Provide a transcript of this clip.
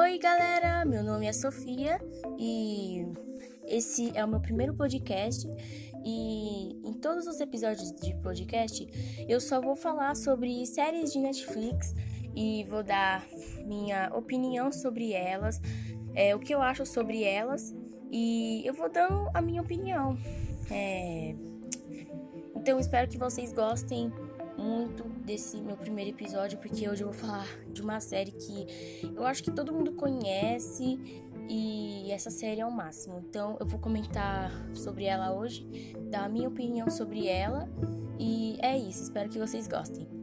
Oi, galera! Meu nome é Sofia e esse é o meu primeiro podcast. E em todos os episódios de podcast eu só vou falar sobre séries de Netflix e vou dar minha opinião sobre elas, é, o que eu acho sobre elas e eu vou dando a minha opinião. É... Então espero que vocês gostem muito desse meu primeiro episódio, porque hoje eu vou falar de uma série que eu acho que todo mundo conhece e essa série é o máximo. Então eu vou comentar sobre ela hoje, dar a minha opinião sobre ela e é isso. Espero que vocês gostem.